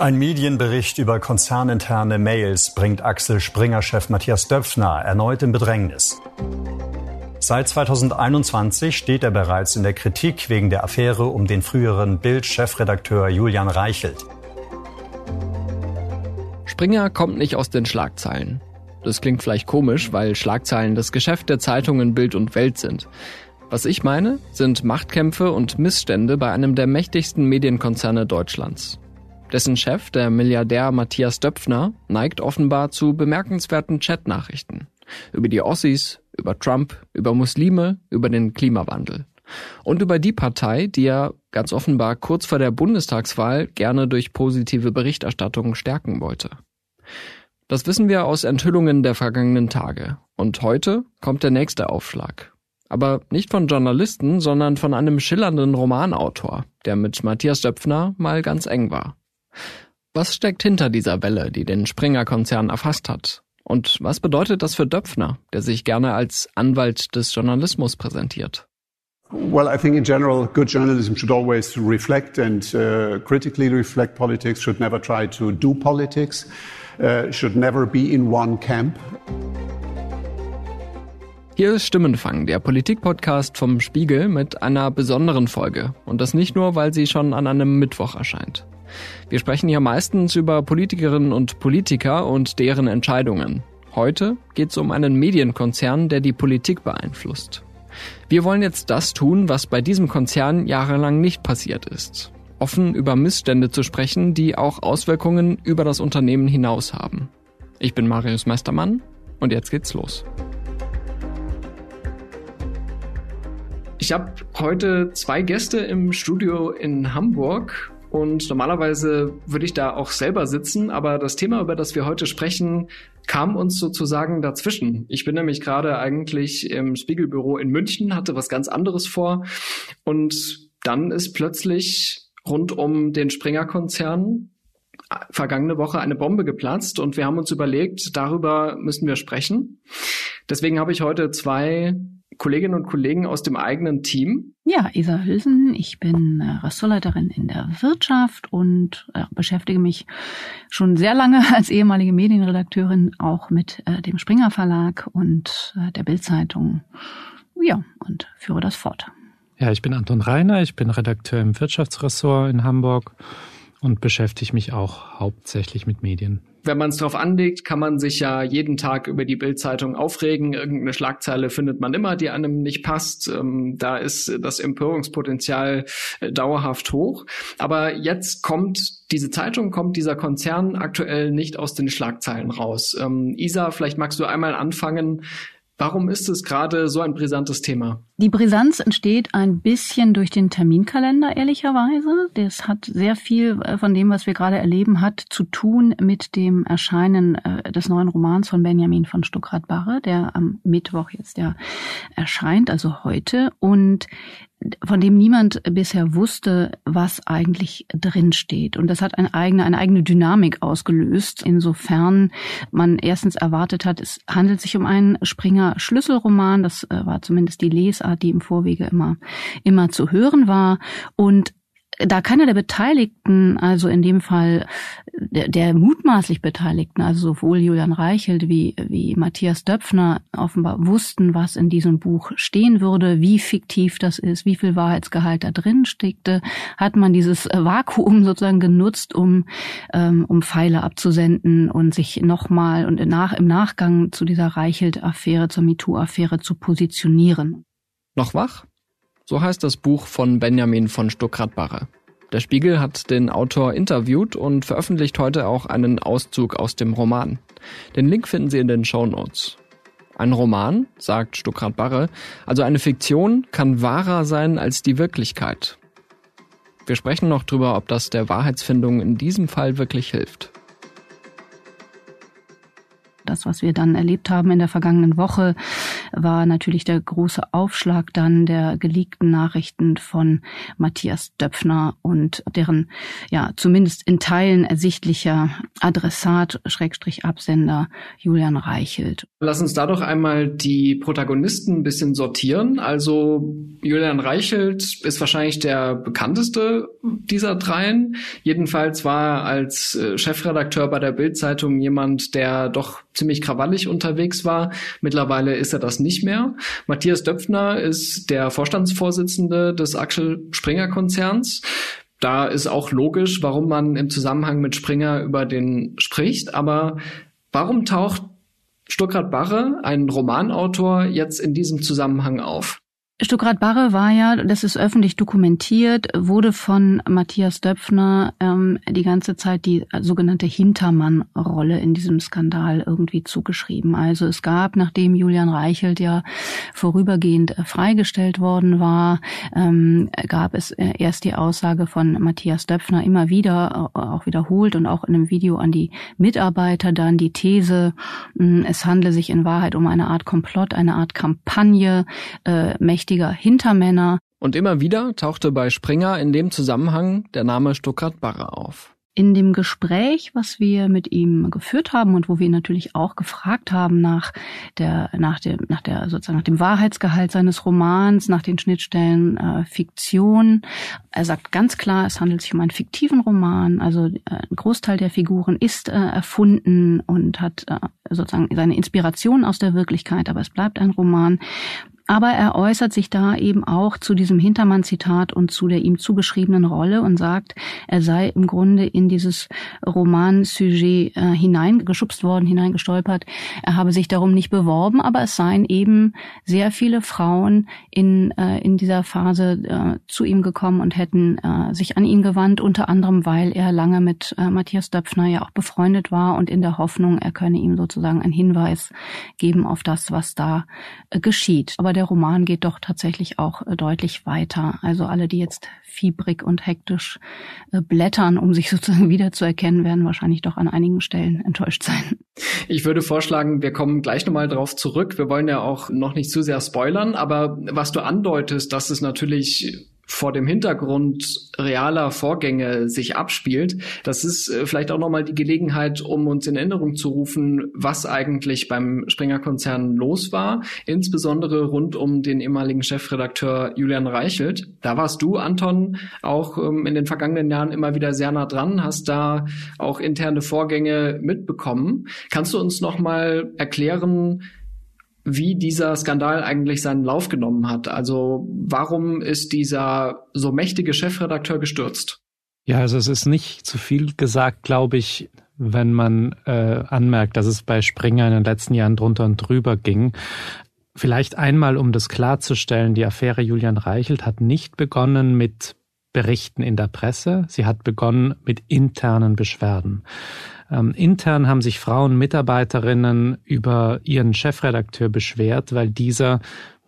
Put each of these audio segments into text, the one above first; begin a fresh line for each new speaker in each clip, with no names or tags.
Ein Medienbericht über konzerninterne Mails bringt Axel Springer-Chef Matthias Döpfner erneut in Bedrängnis. Seit 2021 steht er bereits in der Kritik wegen der Affäre um den früheren Bild-Chefredakteur Julian Reichelt.
Springer kommt nicht aus den Schlagzeilen. Das klingt vielleicht komisch, weil Schlagzeilen das Geschäft der Zeitungen Bild und Welt sind. Was ich meine, sind Machtkämpfe und Missstände bei einem der mächtigsten Medienkonzerne Deutschlands. Dessen Chef, der Milliardär Matthias Döpfner, neigt offenbar zu bemerkenswerten Chatnachrichten. Über die Ossis, über Trump, über Muslime, über den Klimawandel. Und über die Partei, die er ganz offenbar kurz vor der Bundestagswahl gerne durch positive Berichterstattung stärken wollte. Das wissen wir aus Enthüllungen der vergangenen Tage. Und heute kommt der nächste Aufschlag. Aber nicht von Journalisten, sondern von einem schillernden Romanautor, der mit Matthias Döpfner mal ganz eng war. Was steckt hinter dieser Welle, die den Springer-Konzern erfasst hat? Und was bedeutet das für Döpfner, der sich gerne als Anwalt des Journalismus präsentiert?
Well, I think in general, good journalism should always reflect and uh, critically reflect politics, should never try to do politics, uh, should never be in one camp.
Hier ist Stimmenfang, der Politik-Podcast vom Spiegel mit einer besonderen Folge. Und das nicht nur, weil sie schon an einem Mittwoch erscheint. Wir sprechen hier meistens über Politikerinnen und Politiker und deren Entscheidungen. Heute geht es um einen Medienkonzern, der die Politik beeinflusst. Wir wollen jetzt das tun, was bei diesem Konzern jahrelang nicht passiert ist. Offen über Missstände zu sprechen, die auch Auswirkungen über das Unternehmen hinaus haben. Ich bin Marius Meistermann und jetzt geht's los. Ich habe heute zwei Gäste im Studio in Hamburg und normalerweise würde ich da auch selber sitzen, aber das Thema, über das wir heute sprechen, kam uns sozusagen dazwischen. Ich bin nämlich gerade eigentlich im Spiegelbüro in München, hatte was ganz anderes vor und dann ist plötzlich rund um den Springer-Konzern vergangene Woche eine Bombe geplatzt und wir haben uns überlegt, darüber müssen wir sprechen. Deswegen habe ich heute zwei Kolleginnen und Kollegen aus dem eigenen Team.
Ja, Isa Hülsen. Ich bin äh, Ressortleiterin in der Wirtschaft und äh, beschäftige mich schon sehr lange als ehemalige Medienredakteurin auch mit äh, dem Springer Verlag und äh, der Bildzeitung. Ja, und führe das fort.
Ja, ich bin Anton Reiner. Ich bin Redakteur im Wirtschaftsressort in Hamburg und beschäftige mich auch hauptsächlich mit Medien
wenn man es drauf anlegt, kann man sich ja jeden Tag über die Bildzeitung aufregen. Irgendeine Schlagzeile findet man immer, die einem nicht passt. Ähm, da ist das Empörungspotenzial äh, dauerhaft hoch. Aber jetzt kommt diese Zeitung, kommt dieser Konzern aktuell nicht aus den Schlagzeilen raus. Ähm, Isa, vielleicht magst du einmal anfangen. Warum ist es gerade so ein brisantes Thema?
Die Brisanz entsteht ein bisschen durch den Terminkalender, ehrlicherweise. Das hat sehr viel äh, von dem, was wir gerade erleben, hat zu tun mit dem Erscheinen äh, des neuen Romans von Benjamin von Stuckrad-Barre, der am Mittwoch jetzt ja erscheint, also heute. Und von dem niemand bisher wusste, was eigentlich drin steht. Und das hat eine eigene, eine eigene Dynamik ausgelöst, insofern man erstens erwartet hat, es handelt sich um einen Springer Schlüsselroman. Das äh, war zumindest die Lesart, die im Vorwege immer, immer zu hören war. Und da keiner der Beteiligten, also in dem Fall der, der mutmaßlich Beteiligten, also sowohl Julian Reichelt wie, wie Matthias Döpfner offenbar wussten, was in diesem Buch stehen würde, wie fiktiv das ist, wie viel Wahrheitsgehalt da drin steckte, hat man dieses Vakuum sozusagen genutzt, um, ähm, um Pfeile abzusenden und sich nochmal und nach, im Nachgang zu dieser Reichelt-Affäre, zur MeToo-Affäre zu positionieren.
Noch wach? So heißt das Buch von Benjamin von Stuckrad-Barre. Der Spiegel hat den Autor interviewt und veröffentlicht heute auch einen Auszug aus dem Roman. Den Link finden Sie in den Show Notes. Ein Roman, sagt Stuckrad-Barre, also eine Fiktion, kann wahrer sein als die Wirklichkeit. Wir sprechen noch drüber, ob das der Wahrheitsfindung in diesem Fall wirklich hilft
das, was wir dann erlebt haben in der vergangenen Woche, war natürlich der große Aufschlag dann der geleakten Nachrichten von Matthias Döpfner und deren ja zumindest in Teilen ersichtlicher Adressat Schrägstrich Absender Julian Reichelt.
Lass uns da doch einmal die Protagonisten ein bisschen sortieren. Also Julian Reichelt ist wahrscheinlich der bekannteste dieser dreien. Jedenfalls war er als äh, Chefredakteur bei der Bildzeitung jemand, der doch ziemlich krawallig unterwegs war. Mittlerweile ist er das nicht mehr. Matthias Döpfner ist der Vorstandsvorsitzende des Axel Springer Konzerns. Da ist auch logisch, warum man im Zusammenhang mit Springer über den spricht. Aber warum taucht Stuckrad Barre, ein Romanautor, jetzt in diesem Zusammenhang auf?
Stuckrad Barre war ja, das ist öffentlich dokumentiert, wurde von Matthias Döpfner ähm, die ganze Zeit die sogenannte Hintermann-Rolle in diesem Skandal irgendwie zugeschrieben. Also es gab, nachdem Julian Reichelt ja vorübergehend äh, freigestellt worden war, ähm, gab es äh, erst die Aussage von Matthias Döpfner immer wieder, äh, auch wiederholt und auch in einem Video an die Mitarbeiter dann die These, es handle sich in Wahrheit um eine Art Komplott, eine Art Kampagne, äh, mächtiger Hintermänner.
Und immer wieder tauchte bei Springer in dem Zusammenhang der Name Stuttgart Barre auf
in dem Gespräch, was wir mit ihm geführt haben und wo wir ihn natürlich auch gefragt haben nach der, nach dem, nach der, sozusagen nach dem Wahrheitsgehalt seines Romans, nach den Schnittstellen äh, Fiktion. Er sagt ganz klar, es handelt sich um einen fiktiven Roman. Also äh, ein Großteil der Figuren ist äh, erfunden und hat äh, sozusagen seine Inspiration aus der Wirklichkeit, aber es bleibt ein Roman. Aber er äußert sich da eben auch zu diesem Hintermann-Zitat und zu der ihm zugeschriebenen Rolle und sagt, er sei im Grunde in dieses Roman-Sujet äh, hineingeschubst worden, hineingestolpert. Er habe sich darum nicht beworben, aber es seien eben sehr viele Frauen in, äh, in dieser Phase äh, zu ihm gekommen und hätten äh, sich an ihn gewandt, unter anderem, weil er lange mit äh, Matthias Döpfner ja auch befreundet war und in der Hoffnung, er könne ihm sozusagen einen Hinweis geben auf das, was da äh, geschieht. Aber der Roman geht doch tatsächlich auch äh, deutlich weiter. Also alle, die jetzt fiebrig und hektisch äh, blättern, um sich sozusagen wiederzuerkennen, werden wahrscheinlich doch an einigen Stellen enttäuscht sein.
Ich würde vorschlagen, wir kommen gleich nochmal drauf zurück. Wir wollen ja auch noch nicht zu sehr spoilern, aber was du andeutest, dass es natürlich vor dem Hintergrund realer Vorgänge sich abspielt. Das ist äh, vielleicht auch nochmal die Gelegenheit, um uns in Erinnerung zu rufen, was eigentlich beim Springer-Konzern los war, insbesondere rund um den ehemaligen Chefredakteur Julian Reichelt. Da warst du, Anton, auch ähm, in den vergangenen Jahren immer wieder sehr nah dran, hast da auch interne Vorgänge mitbekommen. Kannst du uns nochmal erklären, wie dieser Skandal eigentlich seinen Lauf genommen hat. Also warum ist dieser so mächtige Chefredakteur gestürzt?
Ja, also es ist nicht zu viel gesagt, glaube ich, wenn man äh, anmerkt, dass es bei Springer in den letzten Jahren drunter und drüber ging. Vielleicht einmal, um das klarzustellen, die Affäre Julian Reichelt hat nicht begonnen mit Berichten in der Presse, sie hat begonnen mit internen Beschwerden. Ähm, intern haben sich Frauen Mitarbeiterinnen über ihren Chefredakteur beschwert, weil dieser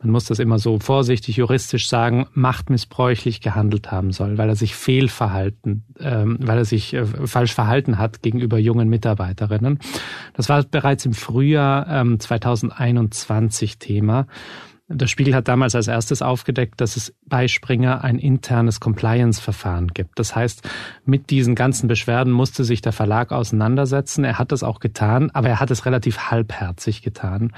man muss das immer so vorsichtig juristisch sagen, machtmissbräuchlich gehandelt haben soll, weil er sich fehlverhalten, ähm, weil er sich äh, falsch verhalten hat gegenüber jungen Mitarbeiterinnen. Das war bereits im Frühjahr ähm, 2021 Thema. Der Spiegel hat damals als erstes aufgedeckt, dass es bei Springer ein internes Compliance-Verfahren gibt. Das heißt, mit diesen ganzen Beschwerden musste sich der Verlag auseinandersetzen. Er hat das auch getan, aber er hat es relativ halbherzig getan.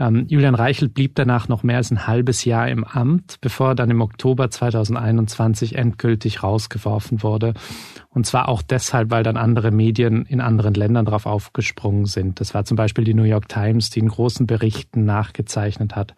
Ähm, Julian Reichelt blieb danach noch mehr als ein halbes Jahr im Amt, bevor er dann im Oktober 2021 endgültig rausgeworfen wurde. Und zwar auch deshalb, weil dann andere Medien in anderen Ländern darauf aufgesprungen sind. Das war zum Beispiel die New York Times, die in großen Berichten nachgezeichnet hat,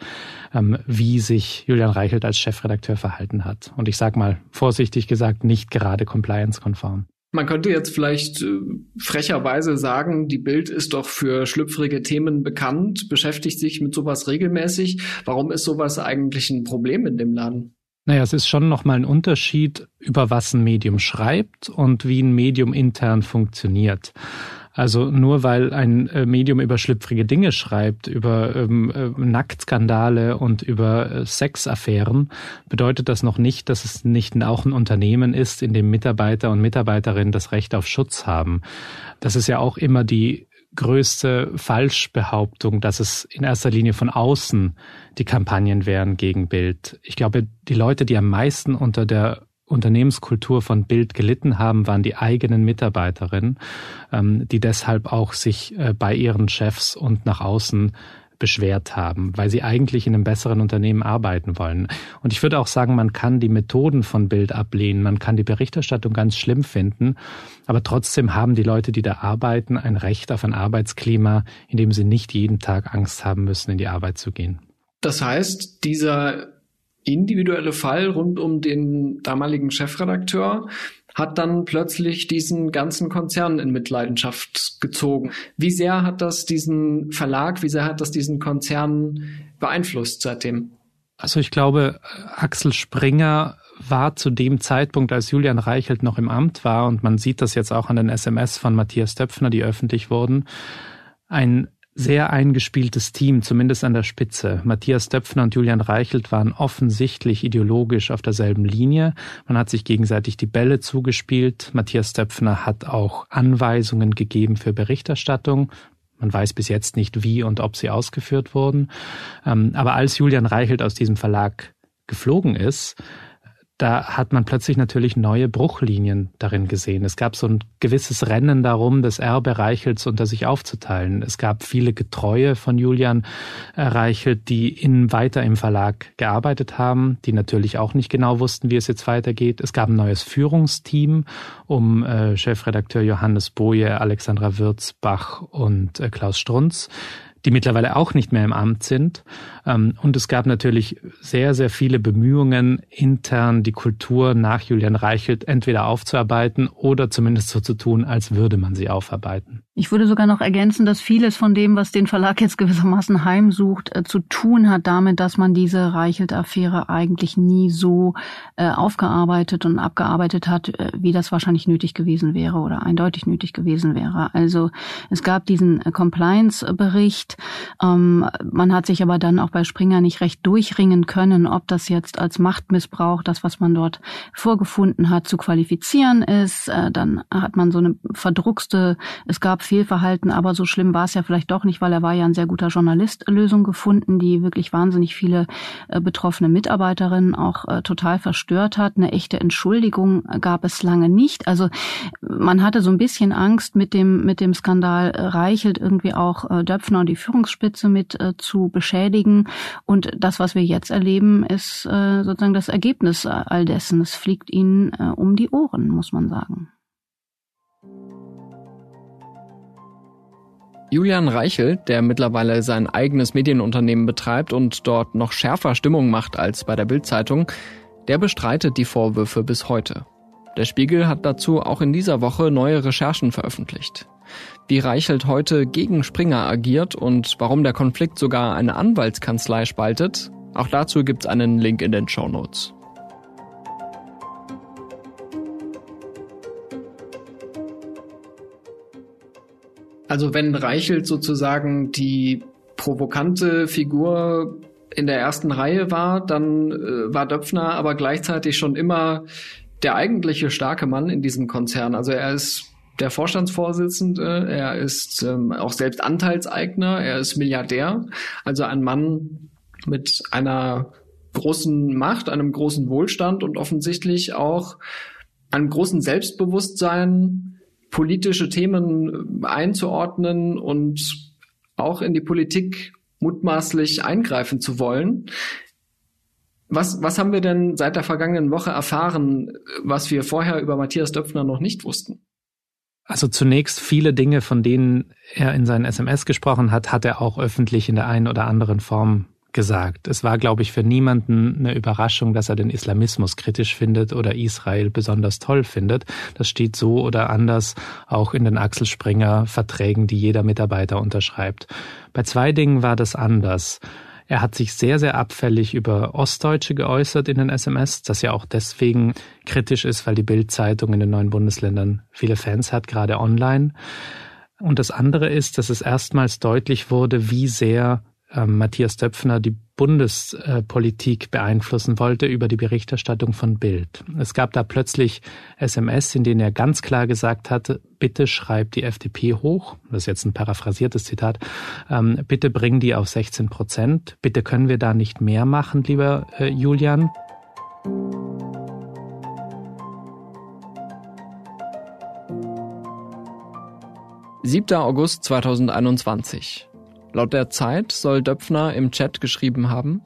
wie sich Julian Reichelt als Chefredakteur verhalten hat. Und ich sage mal vorsichtig gesagt, nicht gerade compliance-konform.
Man könnte jetzt vielleicht äh, frecherweise sagen, die Bild ist doch für schlüpfrige Themen bekannt, beschäftigt sich mit sowas regelmäßig. Warum ist sowas eigentlich ein Problem in dem Laden?
Naja, es ist schon nochmal ein Unterschied, über was ein Medium schreibt und wie ein Medium intern funktioniert. Also nur weil ein äh, Medium über schlüpfrige Dinge schreibt, über ähm, äh, Nacktskandale und über äh, Sexaffären, bedeutet das noch nicht, dass es nicht auch ein Unternehmen ist, in dem Mitarbeiter und Mitarbeiterinnen das Recht auf Schutz haben. Das ist ja auch immer die größte Falschbehauptung, dass es in erster Linie von außen die Kampagnen wären gegen Bild. Ich glaube, die Leute, die am meisten unter der Unternehmenskultur von Bild gelitten haben, waren die eigenen Mitarbeiterinnen, ähm, die deshalb auch sich äh, bei ihren Chefs und nach außen beschwert haben, weil sie eigentlich in einem besseren Unternehmen arbeiten wollen. Und ich würde auch sagen, man kann die Methoden von Bild ablehnen, man kann die Berichterstattung ganz schlimm finden, aber trotzdem haben die Leute, die da arbeiten, ein Recht auf ein Arbeitsklima, in dem sie nicht jeden Tag Angst haben müssen, in die Arbeit zu gehen.
Das heißt, dieser individuelle Fall rund um den damaligen Chefredakteur hat dann plötzlich diesen ganzen Konzern in Mitleidenschaft gezogen. Wie sehr hat das diesen Verlag, wie sehr hat das diesen Konzern beeinflusst seitdem?
Also ich glaube, Axel Springer war zu dem Zeitpunkt, als Julian Reichelt noch im Amt war, und man sieht das jetzt auch an den SMS von Matthias Döpfner, die öffentlich wurden, ein sehr eingespieltes Team, zumindest an der Spitze. Matthias Döpfner und Julian Reichelt waren offensichtlich ideologisch auf derselben Linie. Man hat sich gegenseitig die Bälle zugespielt. Matthias Döpfner hat auch Anweisungen gegeben für Berichterstattung. Man weiß bis jetzt nicht, wie und ob sie ausgeführt wurden. Ähm, aber als Julian Reichelt aus diesem Verlag geflogen ist, da hat man plötzlich natürlich neue Bruchlinien darin gesehen. Es gab so ein gewisses Rennen darum, das Erbe Reichels unter sich aufzuteilen. Es gab viele Getreue von Julian äh, Reichelt, die in, weiter im Verlag gearbeitet haben, die natürlich auch nicht genau wussten, wie es jetzt weitergeht. Es gab ein neues Führungsteam um äh, Chefredakteur Johannes Boje, Alexandra Würzbach und äh, Klaus Strunz die mittlerweile auch nicht mehr im Amt sind. Ähm, und es gab natürlich sehr, sehr viele Bemühungen, intern die Kultur nach Julian Reichelt entweder aufzuarbeiten oder zumindest so zu tun, als würde man sie aufarbeiten.
Ich würde sogar noch ergänzen, dass vieles von dem, was den Verlag jetzt gewissermaßen heimsucht, äh, zu tun hat damit, dass man diese Reichelt-Affäre eigentlich nie so äh, aufgearbeitet und abgearbeitet hat, äh, wie das wahrscheinlich nötig gewesen wäre oder eindeutig nötig gewesen wäre. Also es gab diesen äh, Compliance-Bericht. Ähm, man hat sich aber dann auch bei Springer nicht recht durchringen können, ob das jetzt als Machtmissbrauch, das, was man dort vorgefunden hat, zu qualifizieren ist. Äh, dann hat man so eine verdruckste, es gab Fehlverhalten, aber so schlimm war es ja vielleicht doch nicht, weil er war ja ein sehr guter Journalist, Lösung gefunden, die wirklich wahnsinnig viele äh, betroffene Mitarbeiterinnen auch äh, total verstört hat. Eine echte Entschuldigung gab es lange nicht. Also man hatte so ein bisschen Angst mit dem, mit dem Skandal Reichelt irgendwie auch Döpfner und die Führungsspitze mit zu beschädigen. Und das, was wir jetzt erleben, ist äh, sozusagen das Ergebnis all dessen. Es fliegt ihnen äh, um die Ohren, muss man sagen.
Julian Reichel, der mittlerweile sein eigenes Medienunternehmen betreibt und dort noch schärfer Stimmung macht als bei der Bildzeitung, der bestreitet die Vorwürfe bis heute. Der Spiegel hat dazu auch in dieser Woche neue Recherchen veröffentlicht. Wie Reichelt heute gegen Springer agiert und warum der Konflikt sogar eine Anwaltskanzlei spaltet, auch dazu gibt's einen Link in den Show Notes. Also wenn Reichelt sozusagen die provokante Figur in der ersten Reihe war, dann äh, war Döpfner aber gleichzeitig schon immer der eigentliche starke Mann in diesem Konzern. Also er ist der Vorstandsvorsitzende, er ist ähm, auch selbst Anteilseigner, er ist Milliardär, also ein Mann mit einer großen Macht, einem großen Wohlstand und offensichtlich auch einem großen Selbstbewusstsein, politische Themen einzuordnen und auch in die Politik mutmaßlich eingreifen zu wollen. Was, was haben wir denn seit der vergangenen Woche erfahren, was wir vorher über Matthias Döpfner noch nicht wussten?
Also zunächst viele Dinge, von denen er in seinen SMS gesprochen hat, hat er auch öffentlich in der einen oder anderen Form gesagt. Es war, glaube ich, für niemanden eine Überraschung, dass er den Islamismus kritisch findet oder Israel besonders toll findet. Das steht so oder anders auch in den Axel Springer Verträgen, die jeder Mitarbeiter unterschreibt. Bei zwei Dingen war das anders. Er hat sich sehr, sehr abfällig über Ostdeutsche geäußert in den SMS, das ja auch deswegen kritisch ist, weil die Bildzeitung in den neuen Bundesländern viele Fans hat, gerade online. Und das andere ist, dass es erstmals deutlich wurde, wie sehr äh, Matthias Döpfner die Bundespolitik beeinflussen wollte über die Berichterstattung von Bild. Es gab da plötzlich SMS, in denen er ganz klar gesagt hatte, bitte schreib die FDP hoch. Das ist jetzt ein paraphrasiertes Zitat. Ähm, bitte bring die auf 16 Prozent. Bitte können wir da nicht mehr machen, lieber äh, Julian.
7. August 2021. Laut der Zeit soll Döpfner im Chat geschrieben haben,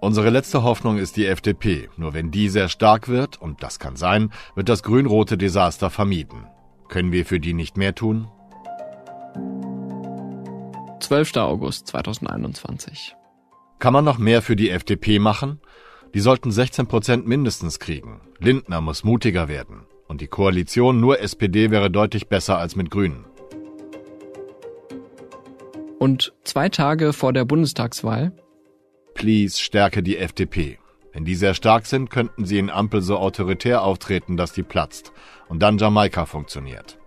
Unsere letzte Hoffnung ist die FDP. Nur wenn die sehr stark wird, und das kann sein, wird das grün-rote Desaster vermieden. Können wir für die nicht mehr tun?
12. August 2021.
Kann man noch mehr für die FDP machen? Die sollten 16 Prozent mindestens kriegen. Lindner muss mutiger werden. Und die Koalition nur SPD wäre deutlich besser als mit Grünen.
Und zwei Tage vor der Bundestagswahl?
Please stärke die FDP. Wenn die sehr stark sind, könnten sie in Ampel so autoritär auftreten, dass die platzt. Und dann Jamaika funktioniert.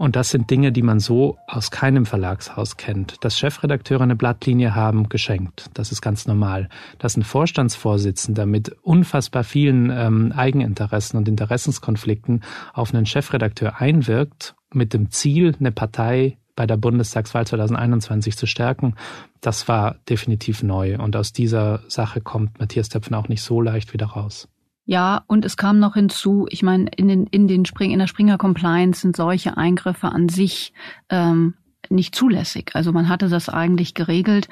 Und das sind Dinge, die man so aus keinem Verlagshaus kennt. Dass Chefredakteure eine Blattlinie haben, geschenkt. Das ist ganz normal. Dass ein Vorstandsvorsitzender mit unfassbar vielen ähm, Eigeninteressen und Interessenskonflikten auf einen Chefredakteur einwirkt, mit dem Ziel, eine Partei bei der Bundestagswahl 2021 zu stärken, das war definitiv neu. Und aus dieser Sache kommt Matthias Töpfen auch nicht so leicht wieder raus.
Ja, und es kam noch hinzu, ich meine, in den, in den Spring, in der Springer Compliance sind solche Eingriffe an sich ähm, nicht zulässig. Also man hatte das eigentlich geregelt.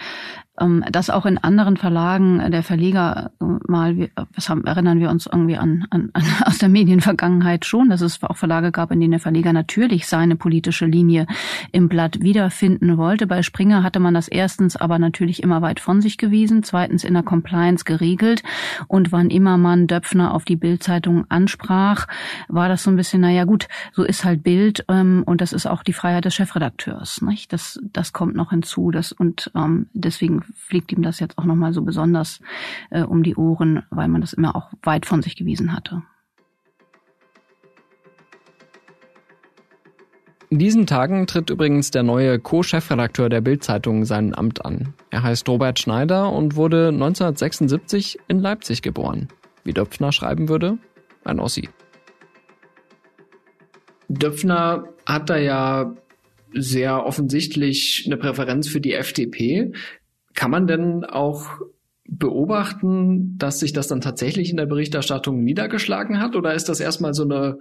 Ähm, dass auch in anderen Verlagen der Verleger äh, mal, was haben, erinnern wir uns irgendwie an, an, an aus der Medienvergangenheit schon, dass es auch Verlage gab, in denen der Verleger natürlich seine politische Linie im Blatt wiederfinden wollte. Bei Springer hatte man das erstens aber natürlich immer weit von sich gewiesen, zweitens in der Compliance geregelt und wann immer man Döpfner auf die Bildzeitung ansprach, war das so ein bisschen, naja gut, so ist halt Bild ähm, und das ist auch die Freiheit des Chefredakteurs. Nicht? Das, das kommt noch hinzu. Das, und ähm, deswegen fliegt ihm das jetzt auch nochmal so besonders äh, um die Ohren, weil man das immer auch weit von sich gewiesen hatte.
In diesen Tagen tritt übrigens der neue Co-Chefredakteur der Bild-Zeitung sein Amt an. Er heißt Robert Schneider und wurde 1976 in Leipzig geboren. Wie Döpfner schreiben würde, ein Ossi. Döpfner hat da ja sehr offensichtlich eine Präferenz für die FDP. Kann man denn auch beobachten, dass sich das dann tatsächlich in der Berichterstattung niedergeschlagen hat? Oder ist das erstmal so eine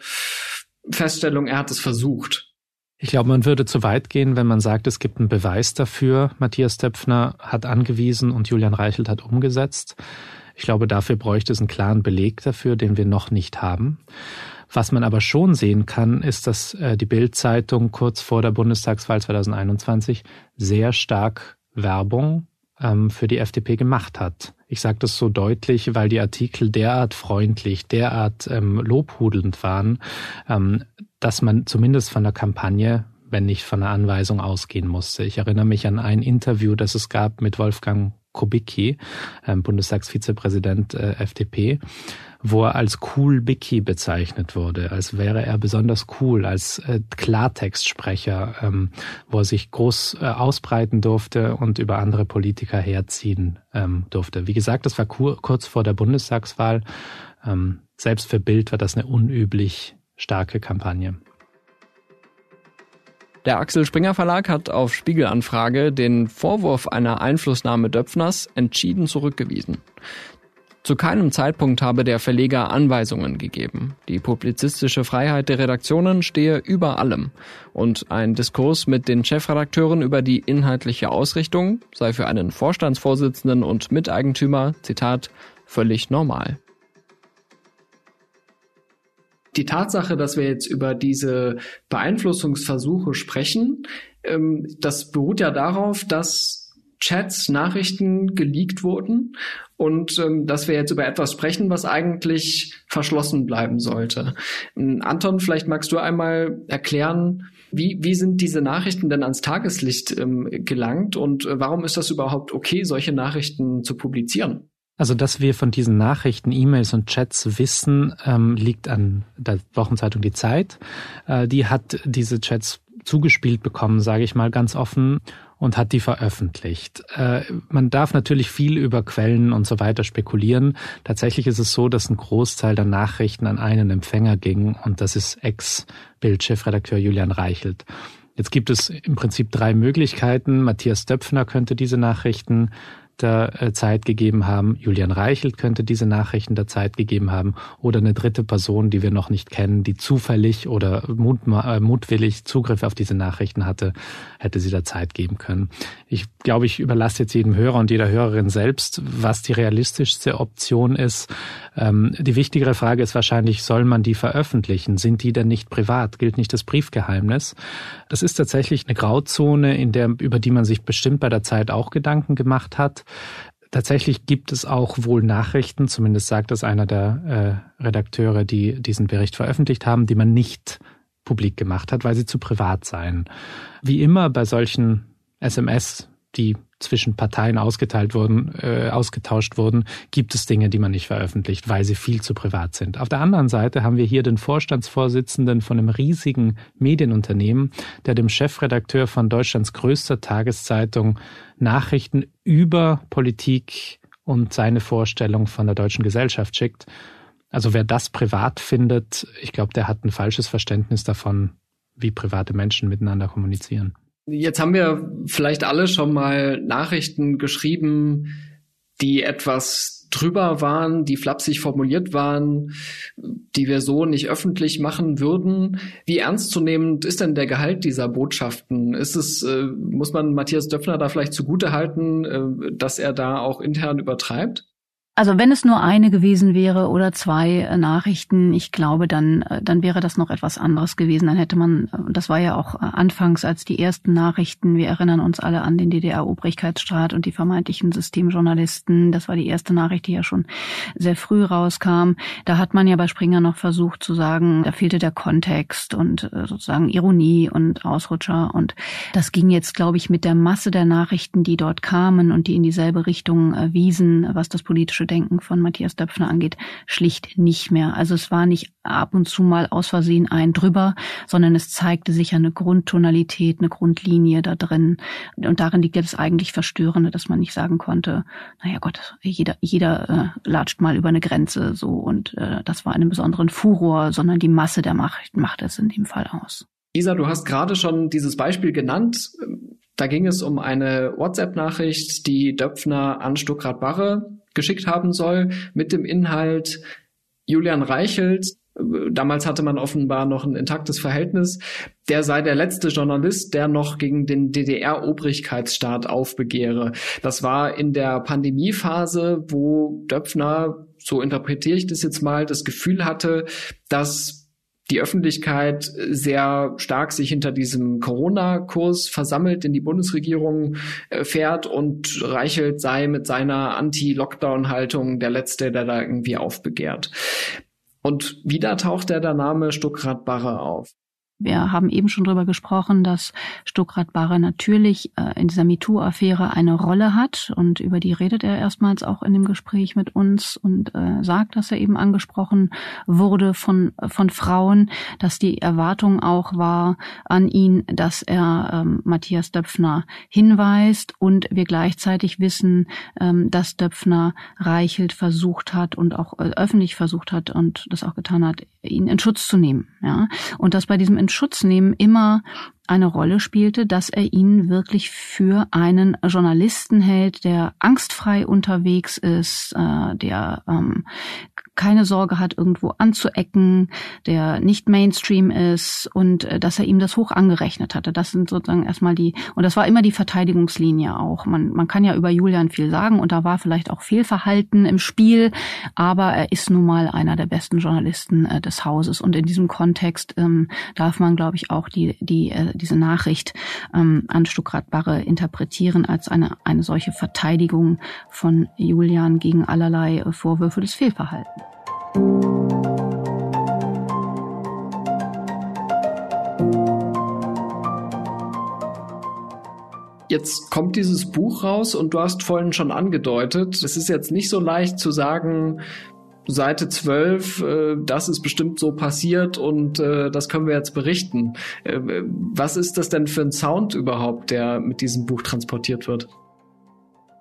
Feststellung, er hat es versucht?
Ich glaube, man würde zu weit gehen, wenn man sagt, es gibt einen Beweis dafür. Matthias Töpfner hat angewiesen und Julian Reichelt hat umgesetzt. Ich glaube, dafür bräuchte es einen klaren Beleg dafür, den wir noch nicht haben. Was man aber schon sehen kann, ist, dass äh, die Bild-Zeitung kurz vor der Bundestagswahl 2021 sehr stark Werbung ähm, für die FDP gemacht hat. Ich sage das so deutlich, weil die Artikel derart freundlich, derart ähm, lobhudelnd waren, ähm, dass man zumindest von der Kampagne wenn nicht von einer Anweisung ausgehen musste. Ich erinnere mich an ein Interview, das es gab mit Wolfgang Kubicki, ähm, Bundestagsvizepräsident äh, FDP, wo er als cool Bicky bezeichnet wurde, als wäre er besonders cool, als äh, Klartextsprecher, ähm, wo er sich groß äh, ausbreiten durfte und über andere Politiker herziehen ähm, durfte. Wie gesagt, das war kur kurz vor der Bundestagswahl. Ähm, selbst für Bild war das eine unüblich starke Kampagne.
Der Axel Springer Verlag hat auf Spiegelanfrage den Vorwurf einer Einflussnahme Döpfners entschieden zurückgewiesen. Zu keinem Zeitpunkt habe der Verleger Anweisungen gegeben. Die publizistische Freiheit der Redaktionen stehe über allem. Und ein Diskurs mit den Chefredakteuren über die inhaltliche Ausrichtung sei für einen Vorstandsvorsitzenden und Miteigentümer, Zitat, völlig normal die Tatsache, dass wir jetzt über diese Beeinflussungsversuche sprechen, ähm, das beruht ja darauf, dass Chats, Nachrichten geleakt wurden und ähm, dass wir jetzt über etwas sprechen, was eigentlich verschlossen bleiben sollte. Ähm, Anton, vielleicht magst du einmal erklären, wie, wie sind diese Nachrichten denn ans Tageslicht ähm, gelangt und äh, warum ist das überhaupt okay, solche Nachrichten zu publizieren?
Also, dass wir von diesen Nachrichten, E-Mails und Chats wissen, ähm, liegt an der Wochenzeitung Die Zeit. Äh, die hat diese Chats zugespielt bekommen, sage ich mal ganz offen, und hat die veröffentlicht. Äh, man darf natürlich viel über Quellen und so weiter spekulieren. Tatsächlich ist es so, dass ein Großteil der Nachrichten an einen Empfänger ging und das ist Ex-Bild-Chefredakteur Julian Reichelt. Jetzt gibt es im Prinzip drei Möglichkeiten. Matthias Döpfner könnte diese Nachrichten der äh, Zeit gegeben haben. Julian Reichelt könnte diese Nachrichten der Zeit gegeben haben. Oder eine dritte Person, die wir noch nicht kennen, die zufällig oder äh, mutwillig Zugriff auf diese Nachrichten hatte, hätte sie der Zeit geben können. Ich glaube, ich überlasse jetzt jedem Hörer und jeder Hörerin selbst, was die realistischste Option ist. Ähm, die wichtigere Frage ist wahrscheinlich, soll man die veröffentlichen? Sind die denn nicht privat? Gilt nicht das Briefgeheimnis? Das ist tatsächlich eine Grauzone, in der, über die man sich bestimmt bei der Zeit auch Gedanken gemacht hat. Tatsächlich gibt es auch wohl Nachrichten, zumindest sagt es einer der äh, Redakteure, die diesen Bericht veröffentlicht haben, die man nicht publik gemacht hat, weil sie zu privat seien. Wie immer bei solchen SMS, die zwischen Parteien ausgeteilt wurden, äh, ausgetauscht wurden, gibt es Dinge, die man nicht veröffentlicht, weil sie viel zu privat sind. Auf der anderen Seite haben wir hier den Vorstandsvorsitzenden von einem riesigen Medienunternehmen, der dem Chefredakteur von Deutschlands größter Tageszeitung Nachrichten über Politik und seine Vorstellung von der deutschen Gesellschaft schickt. Also wer das privat findet, ich glaube, der hat ein falsches Verständnis davon, wie private Menschen miteinander kommunizieren.
Jetzt haben wir vielleicht alle schon mal Nachrichten geschrieben, die etwas drüber waren, die flapsig formuliert waren, die wir so nicht öffentlich machen würden. Wie ernstzunehmend ist denn der Gehalt dieser Botschaften? Ist es, äh, muss man Matthias Döpfner da vielleicht zugute halten, äh, dass er da auch intern übertreibt?
Also wenn es nur eine gewesen wäre oder zwei äh, Nachrichten, ich glaube, dann, äh, dann wäre das noch etwas anderes gewesen. Dann hätte man, äh, das war ja auch anfangs als die ersten Nachrichten, wir erinnern uns alle an den DDR-Obrigkeitsstaat und die vermeintlichen Systemjournalisten. Das war die erste Nachricht, die ja schon sehr früh rauskam. Da hat man ja bei Springer noch versucht zu sagen, da fehlte der Kontext und sozusagen Ironie und Ausrutscher. Und das ging jetzt, glaube ich, mit der Masse der Nachrichten, die dort kamen und die in dieselbe Richtung wiesen, was das politische Denken von Matthias Döpfner angeht, schlicht nicht mehr. Also es war nicht ab und zu mal aus Versehen ein drüber, sondern es zeigte sich eine Grundtonalität, eine Grundlinie da drin. Und darin liegt ja das eigentlich Verstörende, dass man nicht sagen konnte, naja Gott, jeder, jeder äh, latscht mal über eine Grenze so und äh, das war einen besonderen Furor, sondern die Masse der Macht macht es in dem Fall aus.
Isa, du hast gerade schon dieses Beispiel genannt. Da ging es um eine WhatsApp-Nachricht, die Döpfner an Stuckrad Barre geschickt haben soll, mit dem Inhalt Julian Reichelt, damals hatte man offenbar noch ein intaktes Verhältnis, der sei der letzte Journalist, der noch gegen den DDR-Obrigkeitsstaat aufbegehre. Das war in der Pandemiephase, wo Döpfner, so interpretiere ich das jetzt mal, das Gefühl hatte, dass die Öffentlichkeit sehr stark sich hinter diesem Corona-Kurs versammelt, in die Bundesregierung äh, fährt und Reichelt sei mit seiner Anti-Lockdown-Haltung der Letzte, der da irgendwie aufbegehrt. Und wieder taucht der, der Name Stuckrad Barre auf.
Wir haben eben schon darüber gesprochen, dass Stuckrad Barre natürlich äh, in dieser MeToo-Affäre eine Rolle hat und über die redet er erstmals auch in dem Gespräch mit uns und äh, sagt, dass er eben angesprochen wurde von, von Frauen, dass die Erwartung auch war an ihn, dass er ähm, Matthias Döpfner hinweist und wir gleichzeitig wissen, ähm, dass Döpfner Reichelt versucht hat und auch äh, öffentlich versucht hat und das auch getan hat, ihn in Schutz zu nehmen. Ja? Und dass bei diesem Schutz nehmen immer eine Rolle spielte, dass er ihn wirklich für einen Journalisten hält, der angstfrei unterwegs ist, äh, der ähm, keine Sorge hat, irgendwo anzuecken, der nicht Mainstream ist und äh, dass er ihm das hoch angerechnet hatte. Das sind sozusagen erstmal die, und das war immer die Verteidigungslinie auch. Man, man kann ja über Julian viel sagen und da war vielleicht auch Fehlverhalten im Spiel, aber er ist nun mal einer der besten Journalisten äh, des Hauses und in diesem Kontext ähm, darf man, glaube ich, auch die, die, äh, diese Nachricht ähm, an Stuckrad Barre interpretieren als eine, eine solche Verteidigung von Julian gegen allerlei äh, Vorwürfe des Fehlverhaltens.
Jetzt kommt dieses Buch raus und du hast vorhin schon angedeutet, es ist jetzt nicht so leicht zu sagen, Seite 12, äh, das ist bestimmt so passiert und äh, das können wir jetzt berichten. Äh, was ist das denn für ein Sound überhaupt, der mit diesem Buch transportiert wird?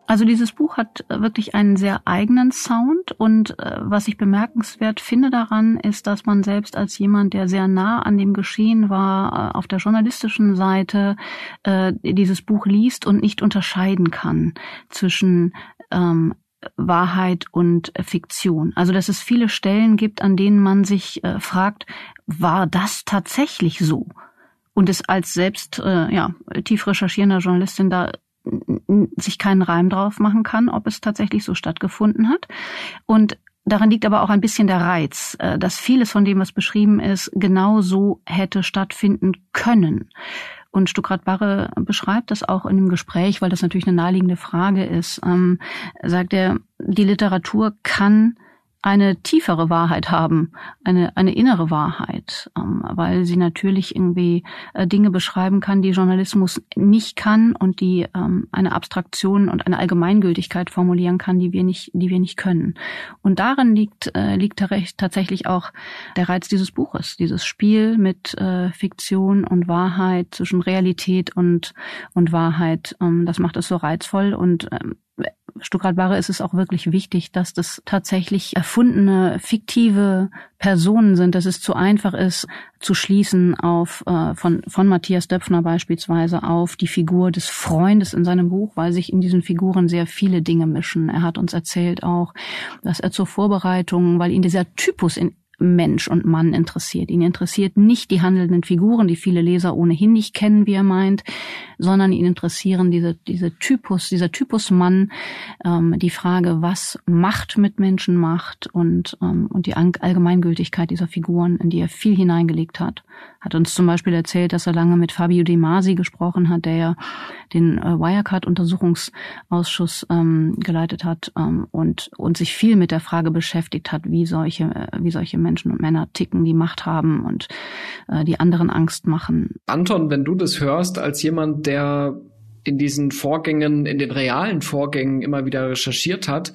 Also dieses Buch hat wirklich einen sehr eigenen Sound und äh, was ich bemerkenswert finde daran, ist, dass man selbst als jemand, der sehr nah an dem Geschehen war, äh, auf der journalistischen Seite äh, dieses Buch liest und nicht unterscheiden kann zwischen ähm, Wahrheit und Fiktion. Also dass es viele Stellen gibt, an denen man sich äh, fragt, war das tatsächlich so? Und es als selbst äh, ja, tief recherchierender Journalistin da sich keinen Reim drauf machen kann, ob es tatsächlich so stattgefunden hat. Und daran liegt aber auch ein bisschen der Reiz, äh, dass vieles von dem, was beschrieben ist, genau so hätte stattfinden können. Und Stuckrad Barre beschreibt das auch in dem Gespräch, weil das natürlich eine naheliegende Frage ist. Ähm, sagt er, die Literatur kann eine tiefere Wahrheit haben, eine, eine innere Wahrheit, ähm, weil sie natürlich irgendwie äh, Dinge beschreiben kann, die Journalismus nicht kann und die ähm, eine Abstraktion und eine Allgemeingültigkeit formulieren kann, die wir nicht, die wir nicht können. Und darin liegt, äh, liegt tatsächlich auch der Reiz dieses Buches, dieses Spiel mit äh, Fiktion und Wahrheit zwischen Realität und, und Wahrheit. Ähm, das macht es so reizvoll und ähm, Stuttgart Barre ist es auch wirklich wichtig, dass das tatsächlich erfundene, fiktive Personen sind, dass es zu einfach ist, zu schließen auf äh, von, von Matthias Döpfner beispielsweise auf die Figur des Freundes in seinem Buch, weil sich in diesen Figuren sehr viele Dinge mischen. Er hat uns erzählt auch, dass er zur Vorbereitung, weil ihn dieser Typus in Mensch und Mann interessiert. Ihn interessiert nicht die handelnden Figuren, die viele Leser ohnehin nicht kennen, wie er meint, sondern ihn interessieren diese, diese Typus, dieser Typus Mann, ähm, die Frage, was Macht mit Menschen macht und, ähm, und die Allgemeingültigkeit dieser Figuren, in die er viel hineingelegt hat. Hat uns zum Beispiel erzählt, dass er lange mit Fabio De Masi gesprochen hat, der ja den äh, Wirecard-Untersuchungsausschuss ähm, geleitet hat ähm, und, und sich viel mit der Frage beschäftigt hat, wie solche, äh, wie solche Menschen und Männer ticken, die Macht haben und äh, die anderen Angst machen.
Anton, wenn du das hörst, als jemand, der in diesen Vorgängen, in den realen Vorgängen immer wieder recherchiert hat,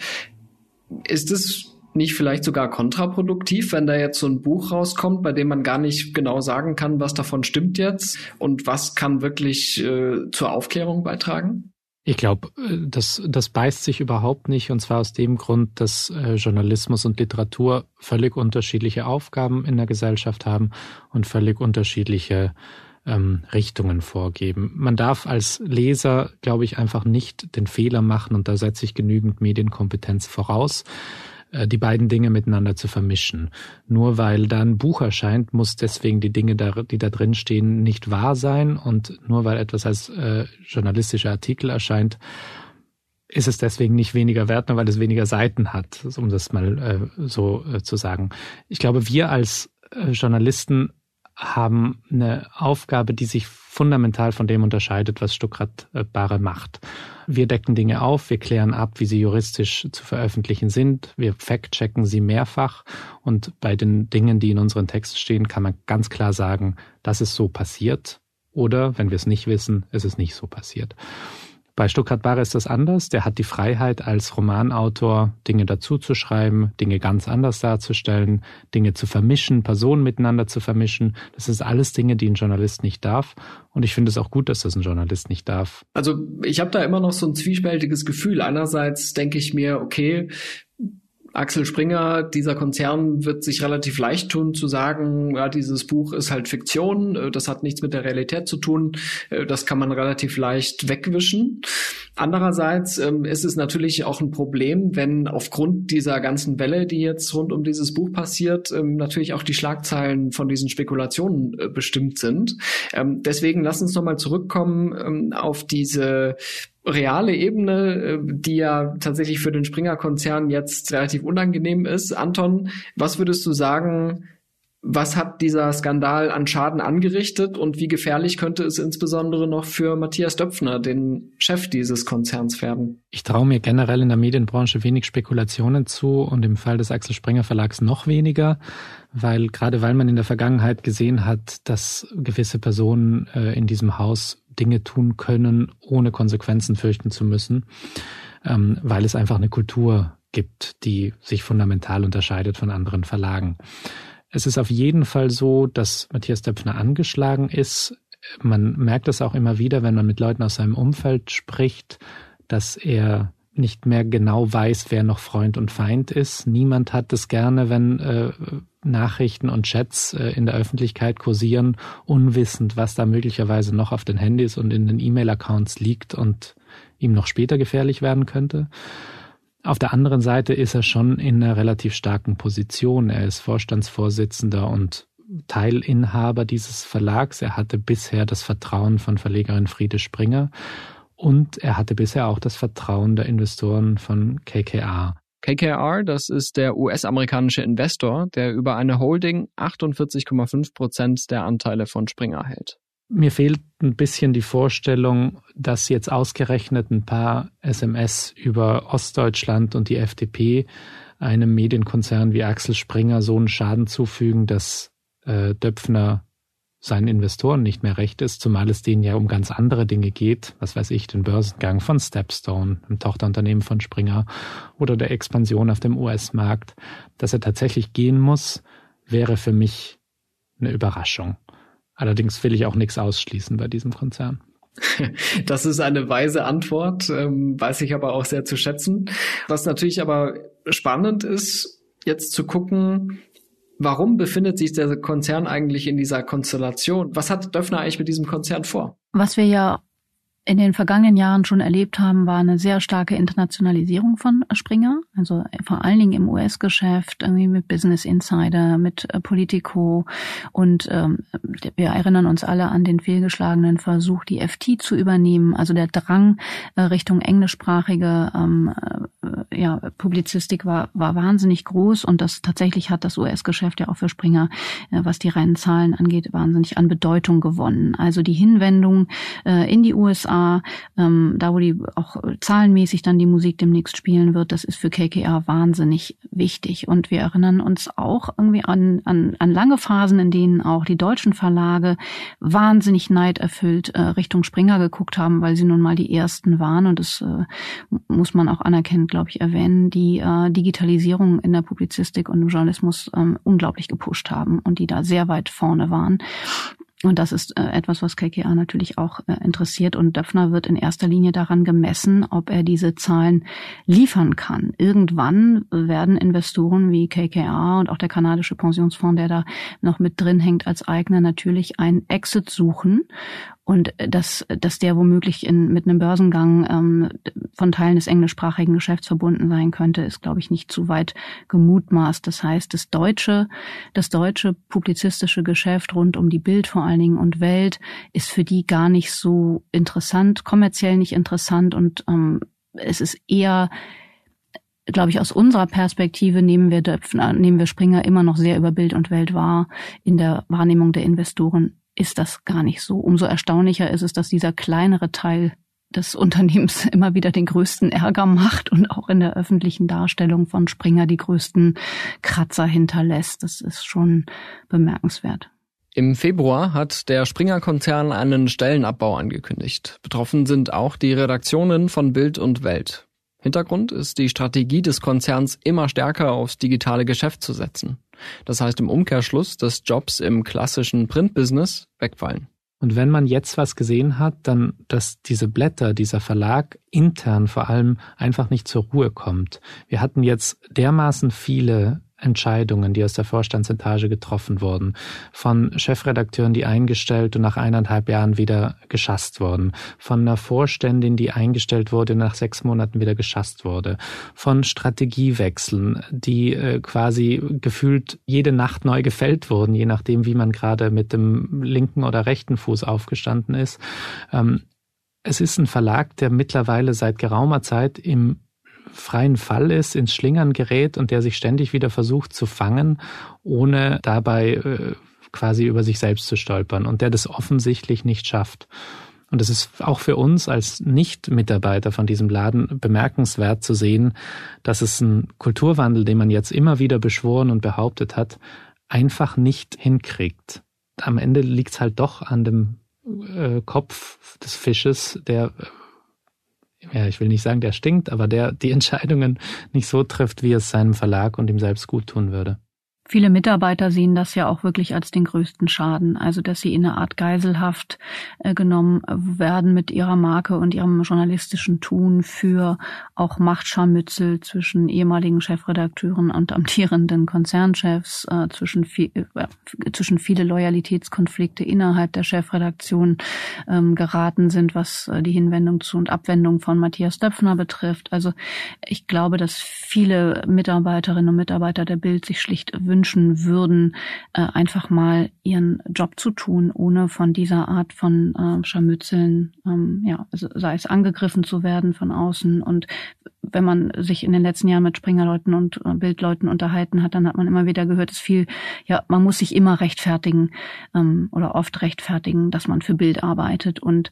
ist es nicht vielleicht sogar kontraproduktiv, wenn da jetzt so ein Buch rauskommt, bei dem man gar nicht genau sagen kann, was davon stimmt jetzt und was kann wirklich äh, zur Aufklärung beitragen?
Ich glaube, äh, das, das beißt sich überhaupt nicht, und zwar aus dem Grund, dass äh, Journalismus und Literatur völlig unterschiedliche Aufgaben in der Gesellschaft haben und völlig unterschiedliche ähm, Richtungen vorgeben. Man darf als Leser, glaube ich, einfach nicht den Fehler machen, und da setze ich genügend Medienkompetenz voraus, die beiden Dinge miteinander zu vermischen. Nur weil da ein Buch erscheint, muss deswegen die Dinge, die da drin stehen, nicht wahr sein. Und nur weil etwas als äh, journalistischer Artikel erscheint, ist es deswegen nicht weniger wert, nur weil es weniger Seiten hat, um das mal äh, so äh, zu sagen. Ich glaube, wir als äh, Journalisten haben eine Aufgabe, die sich fundamental von dem unterscheidet, was Stuckrad äh, Bare macht. Wir decken Dinge auf, wir klären ab, wie sie juristisch zu veröffentlichen sind, wir fact-checken sie mehrfach und bei den Dingen, die in unseren Texten stehen, kann man ganz klar sagen, das ist so passiert oder, wenn wir es nicht wissen, ist es nicht so passiert. Bei Stuttgart Barre ist das anders. Der hat die Freiheit, als Romanautor Dinge dazuzuschreiben, Dinge ganz anders darzustellen, Dinge zu vermischen, Personen miteinander zu vermischen. Das ist alles Dinge, die ein Journalist nicht darf. Und ich finde es auch gut, dass das ein Journalist nicht darf.
Also ich habe da immer noch so ein zwiespältiges Gefühl. Einerseits denke ich mir, okay, Axel Springer, dieser Konzern wird sich relativ leicht tun zu sagen, ja, dieses Buch ist halt Fiktion, äh, das hat nichts mit der Realität zu tun, äh, das kann man relativ leicht wegwischen. Andererseits ähm, ist es natürlich auch ein Problem, wenn aufgrund dieser ganzen Welle, die jetzt rund um dieses Buch passiert, ähm, natürlich auch die Schlagzeilen von diesen Spekulationen äh, bestimmt sind. Ähm, deswegen lass uns nochmal zurückkommen ähm, auf diese reale Ebene, äh, die ja tatsächlich für den Springer-Konzern jetzt relativ unangenehm ist. Anton, was würdest du sagen, was hat dieser Skandal an Schaden angerichtet und wie gefährlich könnte es insbesondere noch für Matthias Döpfner, den Chef dieses Konzerns, werden?
Ich traue mir generell in der Medienbranche wenig Spekulationen zu und im Fall des Axel Springer Verlags noch weniger, weil gerade weil man in der Vergangenheit gesehen hat, dass gewisse Personen äh, in diesem Haus Dinge tun können, ohne Konsequenzen fürchten zu müssen, ähm, weil es einfach eine Kultur gibt, die sich fundamental unterscheidet von anderen Verlagen. Es ist auf jeden Fall so, dass Matthias Döpfner angeschlagen ist. Man merkt es auch immer wieder, wenn man mit Leuten aus seinem Umfeld spricht, dass er nicht mehr genau weiß, wer noch Freund und Feind ist. Niemand hat es gerne, wenn äh, Nachrichten und Chats äh, in der Öffentlichkeit kursieren, unwissend, was da möglicherweise noch auf den Handys und in den E-Mail-Accounts liegt und ihm noch später gefährlich werden könnte. Auf der anderen Seite ist er schon in einer relativ starken Position. Er ist Vorstandsvorsitzender und Teilinhaber dieses Verlags. Er hatte bisher das Vertrauen von Verlegerin Friede Springer und er hatte bisher auch das Vertrauen der Investoren von KKR.
KKR, das ist der US-amerikanische Investor, der über eine Holding 48,5 Prozent der Anteile von Springer hält.
Mir fehlt ein bisschen die Vorstellung, dass jetzt ausgerechnet ein paar SMS über Ostdeutschland und die FDP einem Medienkonzern wie Axel Springer so einen Schaden zufügen, dass äh, Döpfner seinen Investoren nicht mehr recht ist, zumal es denen ja um ganz andere Dinge geht, was weiß ich, den Börsengang von Stepstone, einem Tochterunternehmen von Springer oder der Expansion auf dem US-Markt, dass er tatsächlich gehen muss, wäre für mich eine Überraschung. Allerdings will ich auch nichts ausschließen bei diesem Konzern.
Das ist eine weise Antwort, ähm, weiß ich aber auch sehr zu schätzen. Was natürlich aber spannend ist, jetzt zu gucken, Warum befindet sich der Konzern eigentlich in dieser Konstellation? Was hat Döffner eigentlich mit diesem Konzern vor?
Was wir ja in den vergangenen Jahren schon erlebt haben, war eine sehr starke Internationalisierung von Springer. Also vor allen Dingen im US-Geschäft, irgendwie mit Business Insider, mit äh, Politico. Und ähm, wir erinnern uns alle an den fehlgeschlagenen Versuch, die FT zu übernehmen. Also der Drang äh, Richtung englischsprachige ähm, äh, ja, Publizistik war, war wahnsinnig groß. Und das tatsächlich hat das US-Geschäft ja auch für Springer, äh, was die reinen Zahlen angeht, wahnsinnig an Bedeutung gewonnen. Also die Hinwendung äh, in die USA USA, ähm, da wo die auch zahlenmäßig dann die Musik demnächst spielen wird, das ist für KKR wahnsinnig wichtig. Und wir erinnern uns auch irgendwie an, an, an lange Phasen, in denen auch die deutschen Verlage wahnsinnig neiderfüllt äh, Richtung Springer geguckt haben, weil sie nun mal die ersten waren. Und das äh, muss man auch anerkennen, glaube ich, erwähnen, die äh, Digitalisierung in der Publizistik und im Journalismus ähm, unglaublich gepusht haben und die da sehr weit vorne waren. Und das ist äh, etwas, was KKA natürlich auch äh, interessiert. Und Döpfner wird in erster Linie daran gemessen, ob er diese Zahlen liefern kann. Irgendwann werden Investoren wie KKA und auch der kanadische Pensionsfonds, der da noch mit drin hängt als Eigner, natürlich einen Exit suchen. Und dass, dass der womöglich in, mit einem Börsengang ähm, von Teilen des englischsprachigen Geschäfts verbunden sein könnte, ist, glaube ich, nicht zu weit gemutmaßt. Das heißt, das deutsche, das deutsche publizistische Geschäft rund um die Bild vor allen Dingen und Welt ist für die gar nicht so interessant, kommerziell nicht interessant und ähm, es ist eher glaube ich, aus unserer Perspektive nehmen wir Döpfner, nehmen wir Springer immer noch sehr über Bild und Welt wahr in der Wahrnehmung der Investoren ist das gar nicht so. Umso erstaunlicher ist es, dass dieser kleinere Teil des Unternehmens immer wieder den größten Ärger macht und auch in der öffentlichen Darstellung von Springer die größten Kratzer hinterlässt. Das ist schon bemerkenswert.
Im Februar hat der Springer-Konzern einen Stellenabbau angekündigt. Betroffen sind auch die Redaktionen von Bild und Welt. Hintergrund ist die Strategie des Konzerns immer stärker aufs digitale Geschäft zu setzen. Das heißt im Umkehrschluss, dass Jobs im klassischen Printbusiness wegfallen.
Und wenn man jetzt was gesehen hat, dann, dass diese Blätter, dieser Verlag intern vor allem einfach nicht zur Ruhe kommt. Wir hatten jetzt dermaßen viele Entscheidungen, die aus der Vorstandsetage getroffen wurden, von Chefredakteuren, die eingestellt und nach eineinhalb Jahren wieder geschasst wurden, von einer Vorständin, die eingestellt wurde und nach sechs Monaten wieder geschasst wurde, von Strategiewechseln, die äh, quasi gefühlt jede Nacht neu gefällt wurden, je nachdem, wie man gerade mit dem linken oder rechten Fuß aufgestanden ist. Ähm, es ist ein Verlag, der mittlerweile seit geraumer Zeit im freien Fall ist, ins Schlingern gerät und der sich ständig wieder versucht zu fangen, ohne dabei äh, quasi über sich selbst zu stolpern und der das offensichtlich nicht schafft. Und es ist auch für uns als Nicht-Mitarbeiter von diesem Laden bemerkenswert zu sehen, dass es einen Kulturwandel, den man jetzt immer wieder beschworen und behauptet hat, einfach nicht hinkriegt. Am Ende liegt es halt doch an dem äh, Kopf des Fisches, der ja, ich will nicht sagen, der stinkt, aber der die Entscheidungen nicht so trifft, wie es seinem Verlag und ihm selbst gut tun würde.
Viele Mitarbeiter sehen das ja auch wirklich als den größten Schaden, also dass sie in eine Art Geiselhaft äh, genommen werden mit ihrer Marke und ihrem journalistischen Tun für auch Machtscharmützel zwischen ehemaligen Chefredakteuren und amtierenden Konzernchefs, äh, zwischen, viel, äh, zwischen viele Loyalitätskonflikte innerhalb der Chefredaktion ähm, geraten sind, was äh, die Hinwendung zu und Abwendung von Matthias Döpfner betrifft. Also ich glaube, dass viele Mitarbeiterinnen und Mitarbeiter der Bild sich schlicht wünschen, wünschen würden, äh, einfach mal ihren Job zu tun, ohne von dieser Art von äh, Scharmützeln, ähm, ja, also sei es angegriffen zu werden von außen. Und wenn man sich in den letzten Jahren mit Springerleuten und äh, Bildleuten unterhalten hat, dann hat man immer wieder gehört, es viel, ja, man muss sich immer rechtfertigen ähm, oder oft rechtfertigen, dass man für Bild arbeitet. Und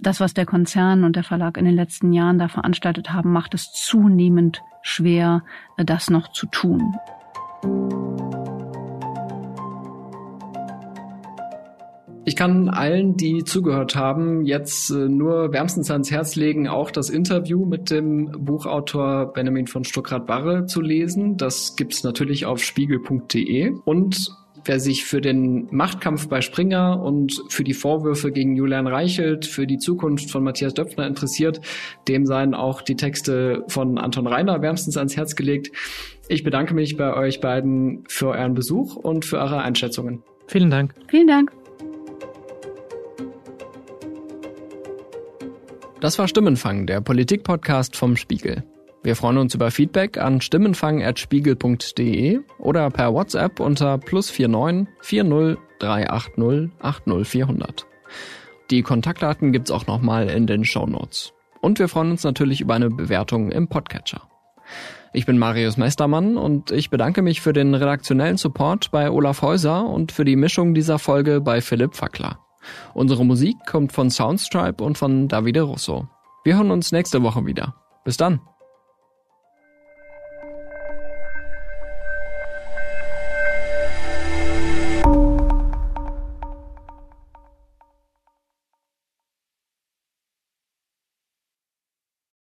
das, was der Konzern und der Verlag in den letzten Jahren da veranstaltet haben, macht es zunehmend schwer, äh, das noch zu tun.
Ich kann allen, die zugehört haben, jetzt äh, nur wärmstens ans Herz legen, auch das Interview mit dem Buchautor Benjamin von Stuckrad-Barre zu lesen. Das gibt's natürlich auf spiegel.de. Und wer sich für den Machtkampf bei Springer und für die Vorwürfe gegen Julian Reichelt, für die Zukunft von Matthias Döpfner interessiert, dem seien auch die Texte von Anton Reiner wärmstens ans Herz gelegt. Ich bedanke mich bei euch beiden für euren Besuch und für eure Einschätzungen.
Vielen Dank.
Vielen Dank.
Das war Stimmenfang, der Politik-Podcast vom Spiegel. Wir freuen uns über Feedback an stimmenfang.spiegel.de oder per WhatsApp unter plus 49 40 380 80 400. Die Kontaktdaten gibt's auch nochmal in den Show Notes. Und wir freuen uns natürlich über eine Bewertung im Podcatcher. Ich bin Marius Meistermann und ich bedanke mich für den redaktionellen Support bei Olaf Häuser und für die Mischung dieser Folge bei Philipp Fackler. Unsere Musik kommt von Soundstripe und von Davide Russo. Wir hören uns nächste Woche wieder. Bis dann.